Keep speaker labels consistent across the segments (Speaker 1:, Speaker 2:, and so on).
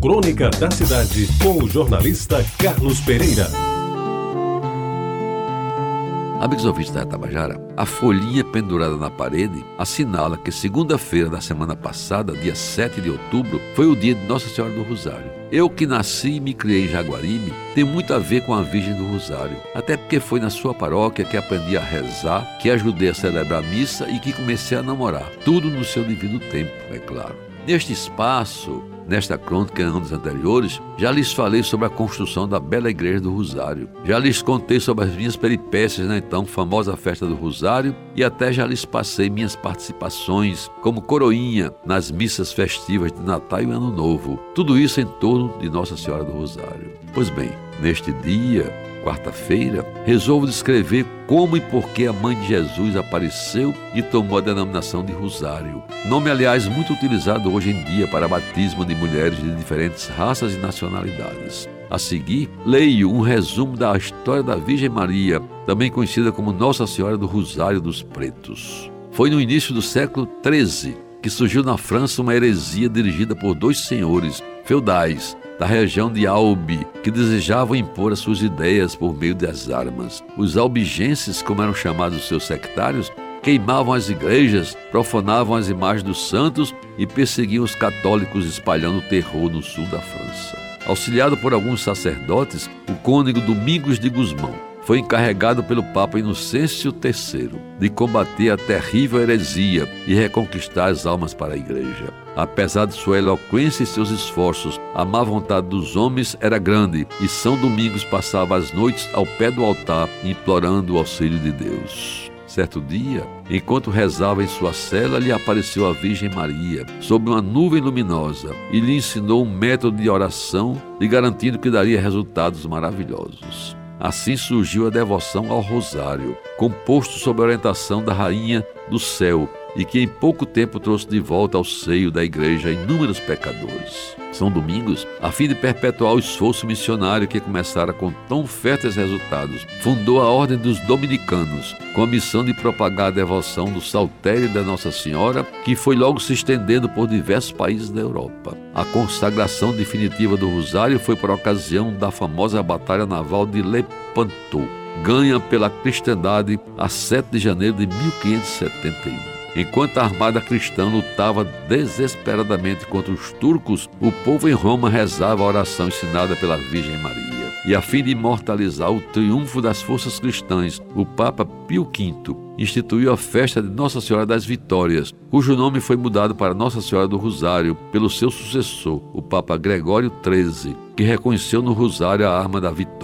Speaker 1: Crônica da Cidade, com o jornalista Carlos Pereira.
Speaker 2: Amigos ouvintes da Tabajara, a folhinha pendurada na parede assinala que segunda-feira da semana passada, dia 7 de outubro, foi o dia de Nossa Senhora do Rosário. Eu que nasci e me criei em Jaguaribe, tenho muito a ver com a Virgem do Rosário, até porque foi na sua paróquia que aprendi a rezar, que ajudei a celebrar a missa e que comecei a namorar, tudo no seu devido tempo, é claro. Neste espaço, Nesta crônica, em anos anteriores, já lhes falei sobre a construção da bela igreja do Rosário. Já lhes contei sobre as minhas peripécias na então famosa festa do Rosário e até já lhes passei minhas participações como coroinha nas missas festivas de Natal e Ano Novo. Tudo isso em torno de Nossa Senhora do Rosário. Pois bem, neste dia, quarta-feira, resolvo descrever como e por que a mãe de Jesus apareceu e tomou a denominação de Rosário. Nome, aliás, muito utilizado hoje em dia para batismo de mulheres de diferentes raças e nacionalidades. A seguir, leio um resumo da história da Virgem Maria, também conhecida como Nossa Senhora do Rosário dos Pretos. Foi no início do século XIII que surgiu na França uma heresia dirigida por dois senhores feudais, da região de Albi, que desejavam impor as suas ideias por meio das armas. Os albigenses, como eram chamados seus sectários, queimavam as igrejas, profanavam as imagens dos santos e perseguiam os católicos, espalhando terror no sul da França. Auxiliado por alguns sacerdotes, o cônego Domingos de Guzmão foi encarregado pelo Papa Inocêncio III de combater a terrível heresia e reconquistar as almas para a Igreja. Apesar de sua eloquência e seus esforços, a má vontade dos homens era grande e São Domingos passava as noites ao pé do altar implorando o auxílio de Deus. Certo dia, enquanto rezava em sua cela, lhe apareceu a Virgem Maria, sob uma nuvem luminosa, e lhe ensinou um método de oração, lhe garantindo que daria resultados maravilhosos. Assim surgiu a devoção ao Rosário, composto sob a orientação da Rainha do Céu, e que em pouco tempo trouxe de volta ao seio da igreja inúmeros pecadores. São Domingos, a fim de perpetuar o esforço missionário que começara com tão férteis resultados, fundou a Ordem dos Dominicanos, com a missão de propagar a devoção do saltério da Nossa Senhora, que foi logo se estendendo por diversos países da Europa. A consagração definitiva do Rosário foi por ocasião da famosa Batalha Naval de Lepanto, ganha pela cristandade a 7 de janeiro de 1571. Enquanto a armada cristã lutava desesperadamente contra os turcos, o povo em Roma rezava a oração ensinada pela Virgem Maria. E a fim de imortalizar o triunfo das forças cristãs, o Papa Pio V instituiu a festa de Nossa Senhora das Vitórias, cujo nome foi mudado para Nossa Senhora do Rosário pelo seu sucessor, o Papa Gregório XIII, que reconheceu no Rosário a arma da vitória.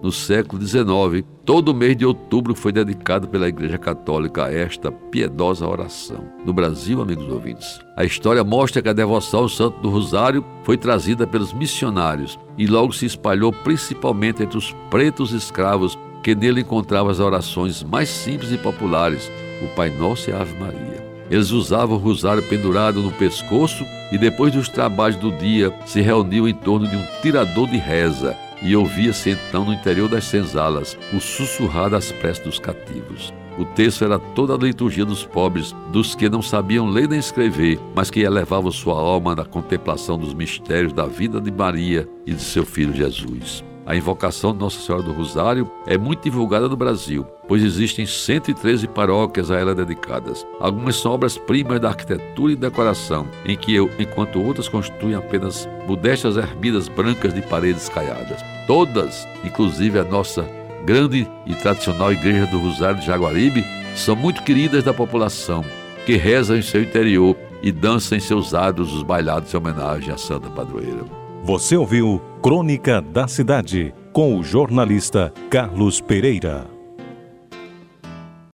Speaker 2: No século XIX, todo mês de outubro foi dedicado pela Igreja Católica a esta piedosa oração. No Brasil, amigos ouvintes, a história mostra que a devoção ao Santo do Rosário foi trazida pelos missionários e logo se espalhou principalmente entre os pretos escravos que nele encontravam as orações mais simples e populares, o Pai Nosso e a Ave Maria. Eles usavam o rosário pendurado no pescoço e depois dos trabalhos do dia se reuniam em torno de um tirador de reza e ouvia-se então no interior das senzalas o sussurrar das preces dos cativos. O texto era toda a liturgia dos pobres, dos que não sabiam ler nem escrever, mas que elevavam sua alma na contemplação dos mistérios da vida de Maria e de seu filho Jesus. A invocação de Nossa Senhora do Rosário é muito divulgada no Brasil, pois existem 113 paróquias a ela dedicadas. Algumas são obras-primas da arquitetura e decoração, em que eu, enquanto outras constituem apenas modestas ermidas brancas de paredes caiadas. Todas, inclusive a nossa grande e tradicional Igreja do Rosário de Jaguaribe, são muito queridas da população, que reza em seu interior e dança em seus adros os bailados em homenagem à Santa Padroeira.
Speaker 1: Você ouviu Crônica da Cidade com o jornalista Carlos Pereira.